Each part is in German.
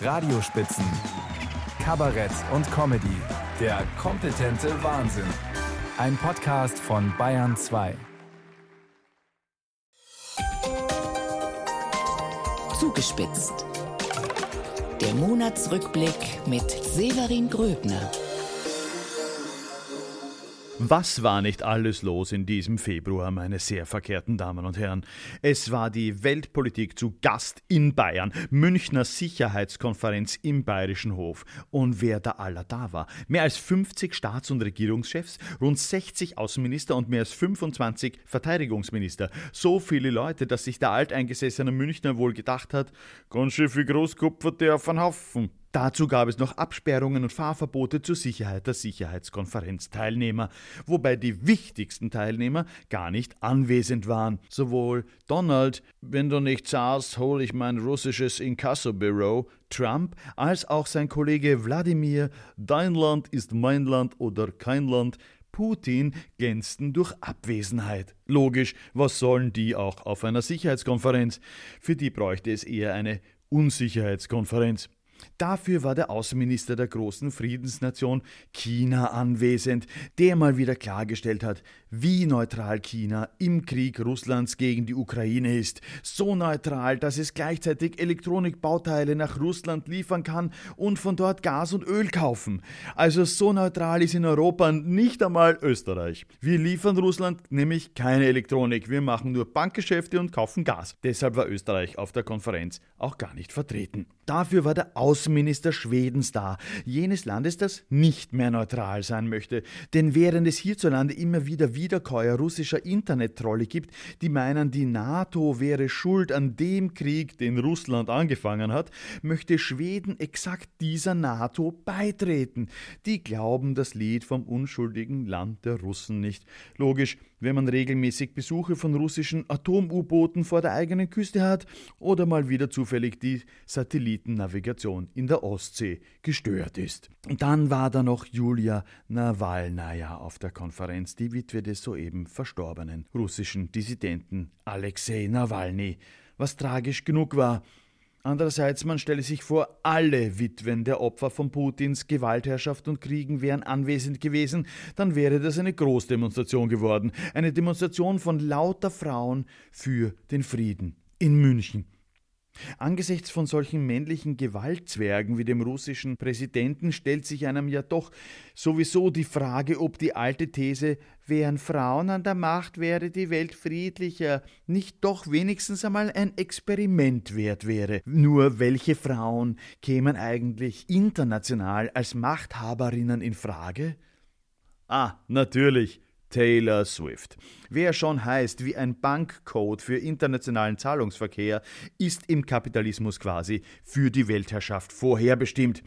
Radiospitzen, Kabarett und Comedy. Der kompetente Wahnsinn. Ein Podcast von Bayern 2. Zugespitzt. Der Monatsrückblick mit Severin Gröbner. Was war nicht alles los in diesem Februar, meine sehr verkehrten Damen und Herren? Es war die Weltpolitik zu Gast in Bayern, Münchner Sicherheitskonferenz im Bayerischen Hof. Und wer da aller da war? Mehr als 50 Staats- und Regierungschefs, rund 60 Außenminister und mehr als 25 Verteidigungsminister. So viele Leute, dass sich der alteingesessene Münchner wohl gedacht hat, ganz schön viel Großkupfer der auf einen Haufen. Dazu gab es noch Absperrungen und Fahrverbote zur Sicherheit der Sicherheitskonferenzteilnehmer, wobei die wichtigsten Teilnehmer gar nicht anwesend waren. Sowohl Donald, wenn du nicht zahlst, hol ich mein russisches Inkassobüro, Trump, als auch sein Kollege Wladimir, dein Land ist mein Land oder kein Land, Putin glänzten durch Abwesenheit. Logisch, was sollen die auch auf einer Sicherheitskonferenz? Für die bräuchte es eher eine Unsicherheitskonferenz. Dafür war der Außenminister der großen Friedensnation China anwesend, der mal wieder klargestellt hat, wie neutral China im Krieg Russlands gegen die Ukraine ist. So neutral, dass es gleichzeitig Elektronikbauteile nach Russland liefern kann und von dort Gas und Öl kaufen. Also so neutral ist in Europa nicht einmal Österreich. Wir liefern Russland nämlich keine Elektronik, wir machen nur Bankgeschäfte und kaufen Gas. Deshalb war Österreich auf der Konferenz auch gar nicht vertreten. Dafür war der Außenminister Schwedens da, jenes Landes, das nicht mehr neutral sein möchte. Denn während es hierzulande immer wieder Wiederkäuer russischer Internettrolle gibt, die meinen, die NATO wäre schuld an dem Krieg, den Russland angefangen hat, möchte Schweden exakt dieser NATO beitreten. Die glauben das Lied vom unschuldigen Land der Russen nicht. Logisch, wenn man regelmäßig Besuche von russischen Atom-U-Booten vor der eigenen Küste hat oder mal wieder zufällig die Satellitennavigation in der Ostsee gestört ist. Dann war da noch Julia Nawalnaja auf der Konferenz, die Witwe des soeben verstorbenen russischen Dissidenten Alexei Nawalny, was tragisch genug war. Andererseits, man stelle sich vor, alle Witwen der Opfer von Putins Gewaltherrschaft und Kriegen wären anwesend gewesen, dann wäre das eine Großdemonstration geworden, eine Demonstration von lauter Frauen für den Frieden in München. Angesichts von solchen männlichen Gewaltzwergen wie dem russischen Präsidenten stellt sich einem ja doch sowieso die Frage, ob die alte These, wären Frauen an der Macht, wäre die Welt friedlicher, nicht doch wenigstens einmal ein Experiment wert wäre. Nur welche Frauen kämen eigentlich international als Machthaberinnen in Frage? Ah, natürlich Taylor Swift. Wer schon heißt wie ein Bankcode für internationalen Zahlungsverkehr, ist im Kapitalismus quasi für die Weltherrschaft vorherbestimmt.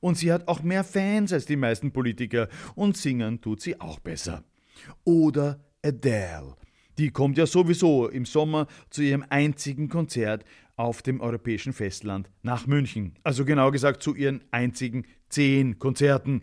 Und sie hat auch mehr Fans als die meisten Politiker und singen tut sie auch besser. Oder Adele. Die kommt ja sowieso im Sommer zu ihrem einzigen Konzert auf dem europäischen Festland nach München. Also genau gesagt zu ihren einzigen zehn Konzerten.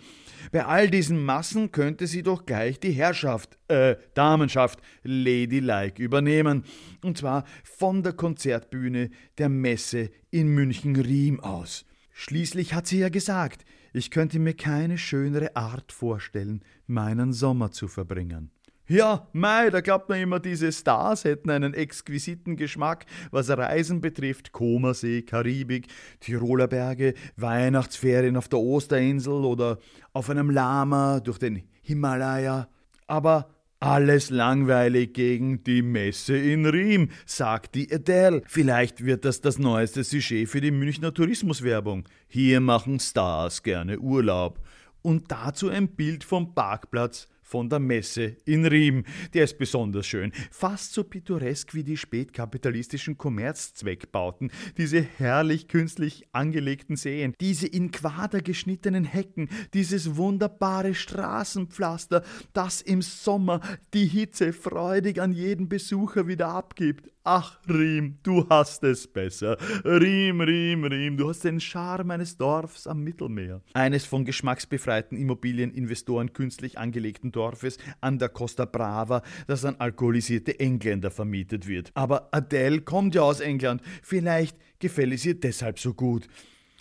Bei all diesen Massen könnte sie doch gleich die Herrschaft, äh, Damenschaft, Ladylike übernehmen. Und zwar von der Konzertbühne der Messe in München-Riem aus. Schließlich hat sie ja gesagt, ich könnte mir keine schönere Art vorstellen, meinen Sommer zu verbringen. Ja, mei, da glaubt man immer, diese Stars hätten einen exquisiten Geschmack, was Reisen betrifft. Komersee, Karibik, Tiroler Berge, Weihnachtsferien auf der Osterinsel oder auf einem Lama durch den Himalaya. Aber alles langweilig gegen die Messe in Riem, sagt die Adele. Vielleicht wird das das neueste Sujet für die Münchner Tourismuswerbung. Hier machen Stars gerne Urlaub. Und dazu ein Bild vom Parkplatz von der Messe in Riem. Der ist besonders schön, fast so pittoresk wie die spätkapitalistischen Kommerzzweckbauten, diese herrlich künstlich angelegten Seen, diese in Quader geschnittenen Hecken, dieses wunderbare Straßenpflaster, das im Sommer die Hitze freudig an jeden Besucher wieder abgibt. Ach, Riem, du hast es besser. Riem, Riem, Riem, du hast den Charme eines Dorfs am Mittelmeer. Eines von geschmacksbefreiten Immobilieninvestoren künstlich angelegten Dorfes an der Costa Brava, das an alkoholisierte Engländer vermietet wird. Aber Adele kommt ja aus England. Vielleicht gefällt es ihr deshalb so gut.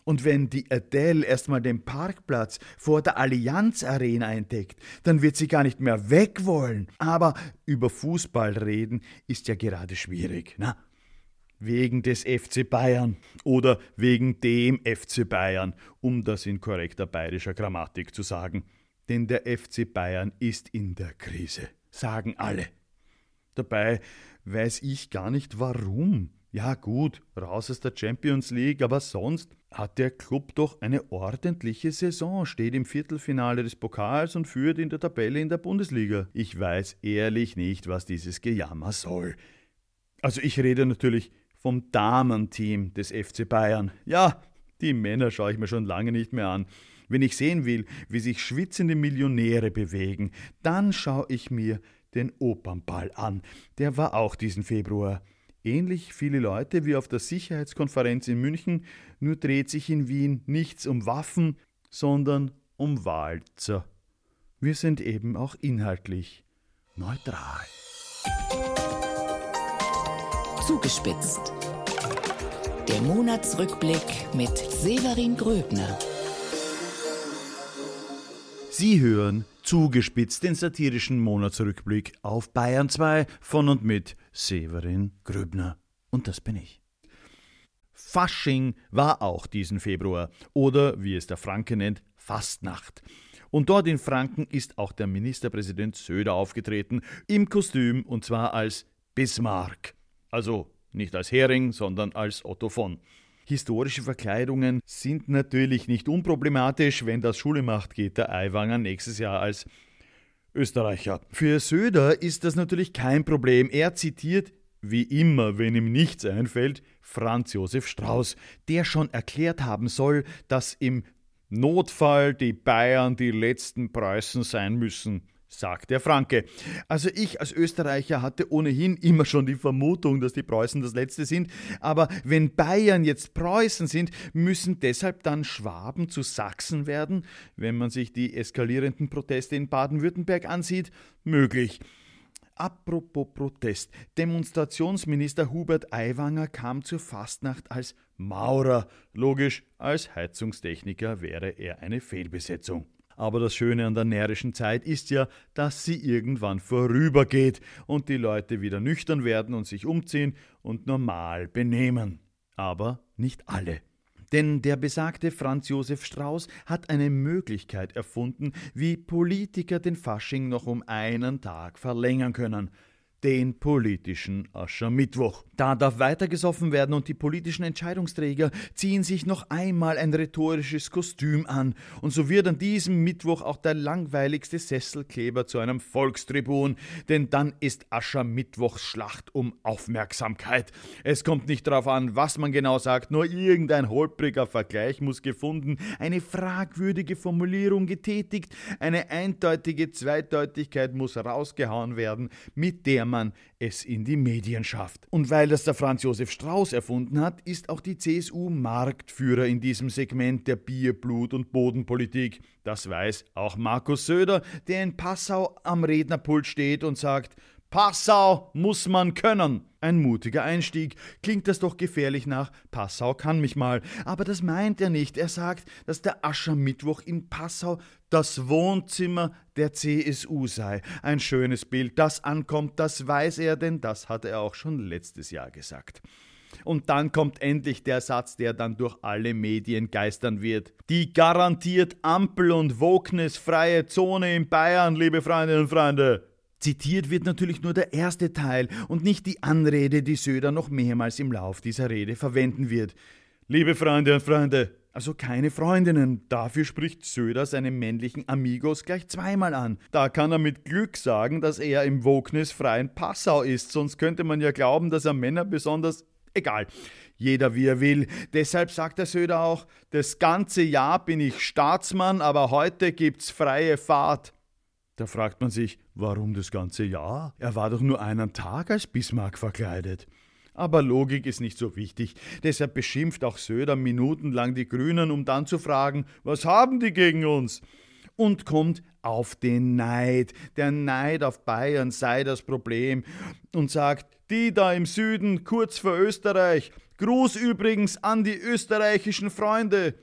Und wenn die Adele erstmal den Parkplatz vor der Allianz Arena entdeckt, dann wird sie gar nicht mehr weg wollen. Aber über Fußball reden ist ja gerade schwierig, na? Wegen des FC Bayern oder wegen dem FC Bayern, um das in korrekter bayerischer Grammatik zu sagen. Denn der FC Bayern ist in der Krise, sagen alle. Dabei weiß ich gar nicht warum. Ja gut, raus aus der Champions League, aber sonst hat der Club doch eine ordentliche Saison, steht im Viertelfinale des Pokals und führt in der Tabelle in der Bundesliga. Ich weiß ehrlich nicht, was dieses Gejammer soll. Also ich rede natürlich vom Damenteam des FC Bayern. Ja, die Männer schaue ich mir schon lange nicht mehr an. Wenn ich sehen will, wie sich schwitzende Millionäre bewegen, dann schaue ich mir den Opernball an. Der war auch diesen Februar. Ähnlich viele Leute wie auf der Sicherheitskonferenz in München, nur dreht sich in Wien nichts um Waffen, sondern um Walzer. Wir sind eben auch inhaltlich neutral. Zugespitzt. Der Monatsrückblick mit Severin Gröbner. Sie hören zugespitzt den satirischen Monatsrückblick auf Bayern 2 von und mit Severin Gröbner. Und das bin ich. Fasching war auch diesen Februar oder wie es der Franke nennt, Fastnacht. Und dort in Franken ist auch der Ministerpräsident Söder aufgetreten, im Kostüm und zwar als Bismarck. Also nicht als Hering, sondern als Otto von. Historische Verkleidungen sind natürlich nicht unproblematisch, wenn das Schule macht, geht der Aiwanger nächstes Jahr als Österreicher. Für Söder ist das natürlich kein Problem. Er zitiert, wie immer, wenn ihm nichts einfällt, Franz Josef Strauß, der schon erklärt haben soll, dass im Notfall die Bayern die letzten Preußen sein müssen sagt der Franke. Also ich als Österreicher hatte ohnehin immer schon die Vermutung, dass die Preußen das Letzte sind, aber wenn Bayern jetzt Preußen sind, müssen deshalb dann Schwaben zu Sachsen werden, wenn man sich die eskalierenden Proteste in Baden-Württemberg ansieht, möglich. Apropos Protest. Demonstrationsminister Hubert Aiwanger kam zur Fastnacht als Maurer. Logisch, als Heizungstechniker wäre er eine Fehlbesetzung. Aber das Schöne an der närrischen Zeit ist ja, dass sie irgendwann vorübergeht und die Leute wieder nüchtern werden und sich umziehen und normal benehmen. Aber nicht alle. Denn der besagte Franz Josef Strauß hat eine Möglichkeit erfunden, wie Politiker den Fasching noch um einen Tag verlängern können den politischen Aschermittwoch. Da darf weitergesoffen werden und die politischen Entscheidungsträger ziehen sich noch einmal ein rhetorisches Kostüm an. Und so wird an diesem Mittwoch auch der langweiligste Sesselkleber zu einem Volkstribun, denn dann ist Aschermittwochs Schlacht um Aufmerksamkeit. Es kommt nicht darauf an, was man genau sagt, nur irgendein holpriger Vergleich muss gefunden, eine fragwürdige Formulierung getätigt, eine eindeutige Zweideutigkeit muss rausgehauen werden, mit der man es in die Medien schafft. Und weil das der Franz Josef Strauß erfunden hat, ist auch die CSU Marktführer in diesem Segment der Bier, Blut und Bodenpolitik. Das weiß auch Markus Söder, der in Passau am Rednerpult steht und sagt, Passau muss man können. Ein mutiger Einstieg. Klingt das doch gefährlich nach Passau kann mich mal. Aber das meint er nicht. Er sagt, dass der Aschermittwoch in Passau das Wohnzimmer der CSU sei. Ein schönes Bild, das ankommt, das weiß er, denn das hat er auch schon letztes Jahr gesagt. Und dann kommt endlich der Satz, der dann durch alle Medien geistern wird. Die garantiert Ampel- und Wokeness-freie Zone in Bayern, liebe Freundinnen und Freunde. Zitiert wird natürlich nur der erste Teil und nicht die Anrede, die Söder noch mehrmals im Lauf dieser Rede verwenden wird. Liebe Freunde und Freunde, also keine Freundinnen. Dafür spricht Söder seine männlichen Amigos gleich zweimal an. Da kann er mit Glück sagen, dass er im Wognis-freien Passau ist, sonst könnte man ja glauben, dass er Männer besonders egal. Jeder wie er will. Deshalb sagt der Söder auch, das ganze Jahr bin ich Staatsmann, aber heute gibt's freie Fahrt. Da fragt man sich, warum das ganze Jahr? Er war doch nur einen Tag als Bismarck verkleidet. Aber Logik ist nicht so wichtig. Deshalb beschimpft auch Söder minutenlang die Grünen, um dann zu fragen, was haben die gegen uns? Und kommt auf den Neid. Der Neid auf Bayern sei das Problem. Und sagt, die da im Süden, kurz vor Österreich, Gruß übrigens an die österreichischen Freunde.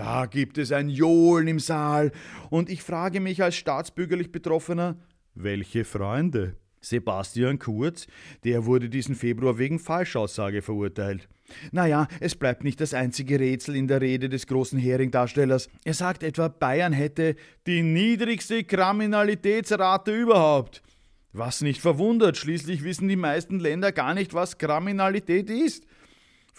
Da gibt es ein Johlen im Saal, und ich frage mich als staatsbürgerlich Betroffener, welche Freunde? Sebastian Kurz, der wurde diesen Februar wegen Falschaussage verurteilt. Naja, es bleibt nicht das einzige Rätsel in der Rede des großen Hering-Darstellers. Er sagt etwa, Bayern hätte die niedrigste Kriminalitätsrate überhaupt. Was nicht verwundert, schließlich wissen die meisten Länder gar nicht, was Kriminalität ist.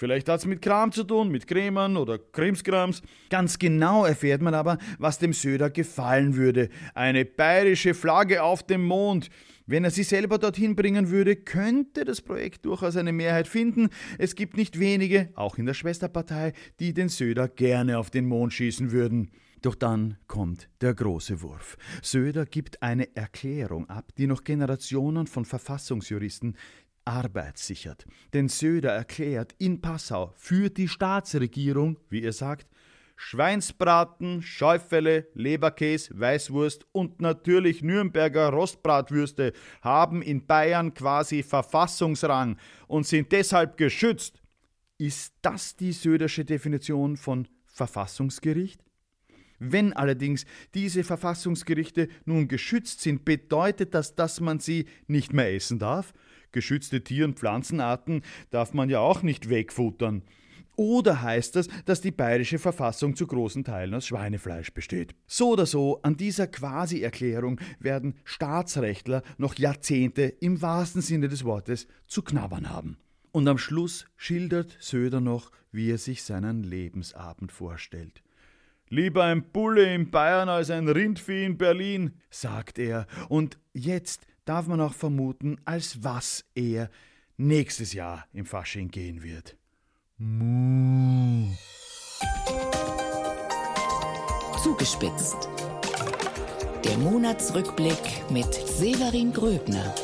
Vielleicht hat es mit Kram zu tun, mit Krämern oder Krimskrams. Ganz genau erfährt man aber, was dem Söder gefallen würde. Eine bayerische Flagge auf dem Mond. Wenn er sie selber dorthin bringen würde, könnte das Projekt durchaus eine Mehrheit finden. Es gibt nicht wenige, auch in der Schwesterpartei, die den Söder gerne auf den Mond schießen würden. Doch dann kommt der große Wurf. Söder gibt eine Erklärung ab, die noch Generationen von Verfassungsjuristen Arbeit sichert. Denn Söder erklärt in Passau für die Staatsregierung, wie er sagt, Schweinsbraten, Schäufele, Leberkäse, Weißwurst und natürlich Nürnberger Rostbratwürste haben in Bayern quasi Verfassungsrang und sind deshalb geschützt. Ist das die Södersche Definition von Verfassungsgericht? Wenn allerdings diese Verfassungsgerichte nun geschützt sind, bedeutet das, dass man sie nicht mehr essen darf? Geschützte Tier- und Pflanzenarten darf man ja auch nicht wegfuttern. Oder heißt das, dass die bayerische Verfassung zu großen Teilen aus Schweinefleisch besteht? So oder so, an dieser Quasi-Erklärung werden Staatsrechtler noch Jahrzehnte im wahrsten Sinne des Wortes zu knabbern haben. Und am Schluss schildert Söder noch, wie er sich seinen Lebensabend vorstellt. Lieber ein Bulle in Bayern als ein Rindvieh in Berlin, sagt er, und jetzt darf man auch vermuten, als was er nächstes Jahr im Fasching gehen wird. Mu. Zugespitzt. Der Monatsrückblick mit Severin Gröbner.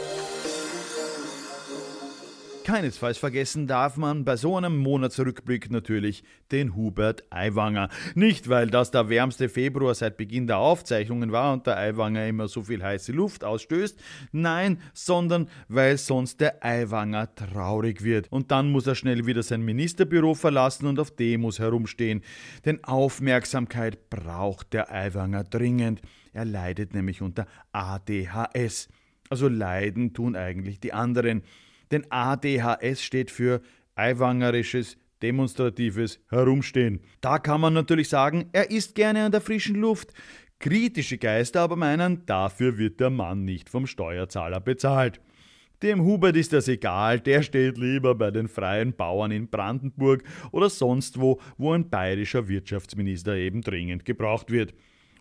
Keinesfalls vergessen darf man bei so einem Monatsrückblick natürlich den Hubert Aiwanger. Nicht, weil das der wärmste Februar seit Beginn der Aufzeichnungen war und der Aiwanger immer so viel heiße Luft ausstößt, nein, sondern weil sonst der Aiwanger traurig wird. Und dann muss er schnell wieder sein Ministerbüro verlassen und auf Demos herumstehen. Denn Aufmerksamkeit braucht der Aiwanger dringend. Er leidet nämlich unter ADHS. Also leiden tun eigentlich die anderen. Denn ADHS steht für Eiwangerisches demonstratives Herumstehen. Da kann man natürlich sagen, er ist gerne an der frischen Luft. Kritische Geister aber meinen, dafür wird der Mann nicht vom Steuerzahler bezahlt. Dem Hubert ist das egal, der steht lieber bei den freien Bauern in Brandenburg oder sonst wo, wo ein bayerischer Wirtschaftsminister eben dringend gebraucht wird.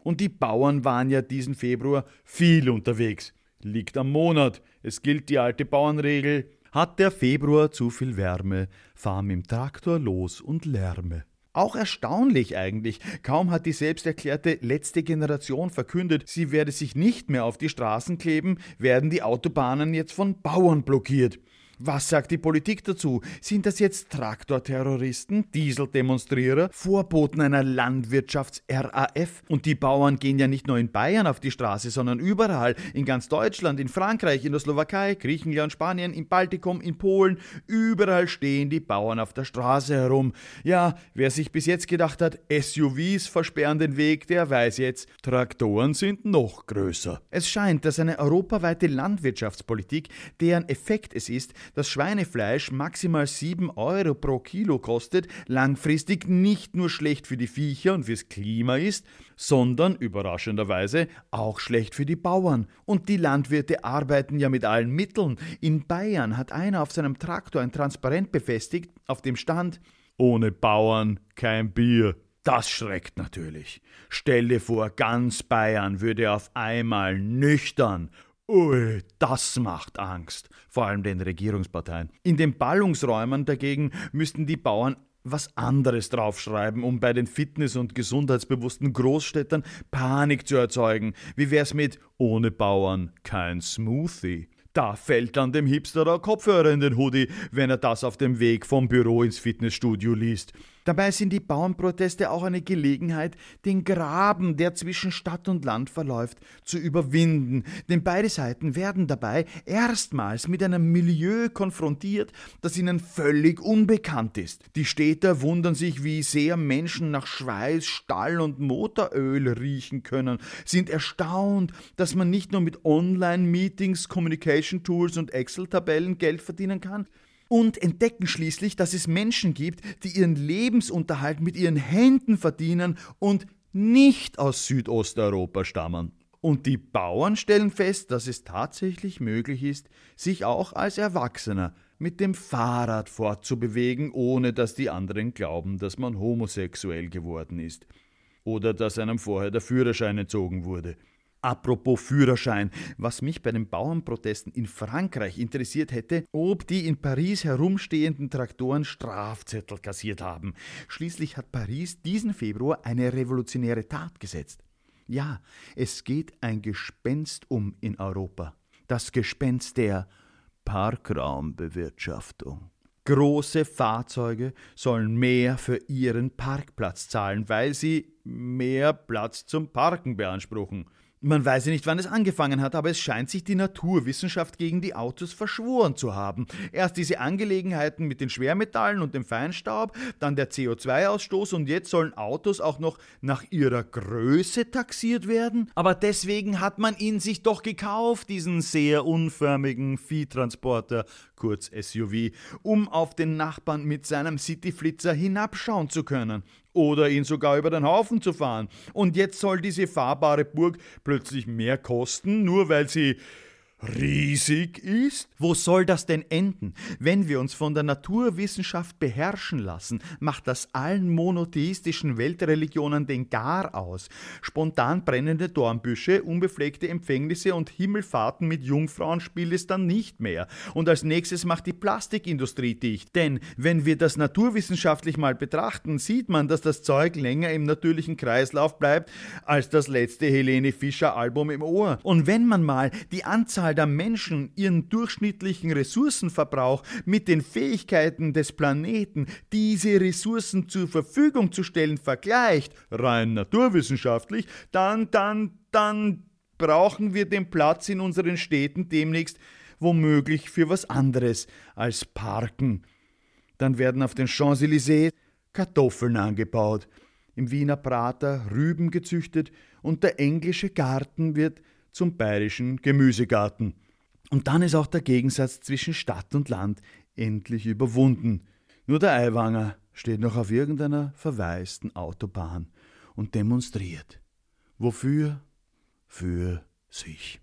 Und die Bauern waren ja diesen Februar viel unterwegs. Liegt am Monat. Es gilt die alte Bauernregel, hat der Februar zu viel Wärme, fahr mit dem Traktor los und lärme. Auch erstaunlich eigentlich. Kaum hat die selbsterklärte letzte Generation verkündet, sie werde sich nicht mehr auf die Straßen kleben, werden die Autobahnen jetzt von Bauern blockiert. Was sagt die Politik dazu? Sind das jetzt Traktorterroristen, Dieseldemonstrierer, Vorboten einer Landwirtschafts-RAF? Und die Bauern gehen ja nicht nur in Bayern auf die Straße, sondern überall, in ganz Deutschland, in Frankreich, in der Slowakei, Griechenland, Spanien, im Baltikum, in Polen, überall stehen die Bauern auf der Straße herum. Ja, wer sich bis jetzt gedacht hat, SUVs versperren den Weg, der weiß jetzt, Traktoren sind noch größer. Es scheint, dass eine europaweite Landwirtschaftspolitik, deren Effekt es ist, dass Schweinefleisch maximal 7 Euro pro Kilo kostet, langfristig nicht nur schlecht für die Viecher und fürs Klima ist, sondern überraschenderweise auch schlecht für die Bauern. Und die Landwirte arbeiten ja mit allen Mitteln. In Bayern hat einer auf seinem Traktor ein Transparent befestigt, auf dem stand Ohne Bauern kein Bier. Das schreckt natürlich. Stell dir vor, ganz Bayern würde auf einmal nüchtern Ui, das macht Angst, vor allem den Regierungsparteien. In den Ballungsräumen dagegen müssten die Bauern was anderes draufschreiben, um bei den fitness- und gesundheitsbewussten Großstädtern Panik zu erzeugen. Wie wär's mit ohne Bauern kein Smoothie? Da fällt dann dem Hipster der Kopfhörer in den Hoodie, wenn er das auf dem Weg vom Büro ins Fitnessstudio liest. Dabei sind die Bauernproteste auch eine Gelegenheit, den Graben, der zwischen Stadt und Land verläuft, zu überwinden. Denn beide Seiten werden dabei erstmals mit einem Milieu konfrontiert, das ihnen völlig unbekannt ist. Die Städter wundern sich, wie sehr Menschen nach Schweiß, Stall und Motoröl riechen können, sind erstaunt, dass man nicht nur mit Online-Meetings, Communication Tools und Excel-Tabellen Geld verdienen kann, und entdecken schließlich, dass es Menschen gibt, die ihren Lebensunterhalt mit ihren Händen verdienen und nicht aus Südosteuropa stammen. Und die Bauern stellen fest, dass es tatsächlich möglich ist, sich auch als Erwachsener mit dem Fahrrad fortzubewegen, ohne dass die anderen glauben, dass man homosexuell geworden ist oder dass einem vorher der Führerschein entzogen wurde. Apropos Führerschein, was mich bei den Bauernprotesten in Frankreich interessiert hätte, ob die in Paris herumstehenden Traktoren Strafzettel kassiert haben. Schließlich hat Paris diesen Februar eine revolutionäre Tat gesetzt. Ja, es geht ein Gespenst um in Europa. Das Gespenst der Parkraumbewirtschaftung. Große Fahrzeuge sollen mehr für ihren Parkplatz zahlen, weil sie mehr Platz zum Parken beanspruchen. Man weiß ja nicht, wann es angefangen hat, aber es scheint sich die Naturwissenschaft gegen die Autos verschworen zu haben. Erst diese Angelegenheiten mit den Schwermetallen und dem Feinstaub, dann der CO2-Ausstoß und jetzt sollen Autos auch noch nach ihrer Größe taxiert werden? Aber deswegen hat man ihn sich doch gekauft, diesen sehr unförmigen Viehtransporter, kurz SUV, um auf den Nachbarn mit seinem Cityflitzer hinabschauen zu können oder ihn sogar über den Haufen zu fahren. Und jetzt soll diese fahrbare Burg plötzlich mehr kosten, nur weil sie riesig ist? Wo soll das denn enden? Wenn wir uns von der Naturwissenschaft beherrschen lassen, macht das allen monotheistischen Weltreligionen den Gar aus. Spontan brennende Dornbüsche, unbefleckte Empfängnisse und Himmelfahrten mit Jungfrauen spielt es dann nicht mehr. Und als nächstes macht die Plastikindustrie dicht. Denn wenn wir das naturwissenschaftlich mal betrachten, sieht man, dass das Zeug länger im natürlichen Kreislauf bleibt als das letzte Helene Fischer Album im Ohr. Und wenn man mal die Anzahl Anzahl der Menschen ihren durchschnittlichen Ressourcenverbrauch mit den Fähigkeiten des Planeten, diese Ressourcen zur Verfügung zu stellen, vergleicht, rein naturwissenschaftlich, dann, dann, dann brauchen wir den Platz in unseren Städten demnächst womöglich für was anderes als Parken. Dann werden auf den Champs-Élysées Kartoffeln angebaut, im Wiener Prater Rüben gezüchtet und der englische Garten wird zum bayerischen Gemüsegarten. Und dann ist auch der Gegensatz zwischen Stadt und Land endlich überwunden. Nur der Eiwanger steht noch auf irgendeiner verwaisten Autobahn und demonstriert. Wofür? Für sich.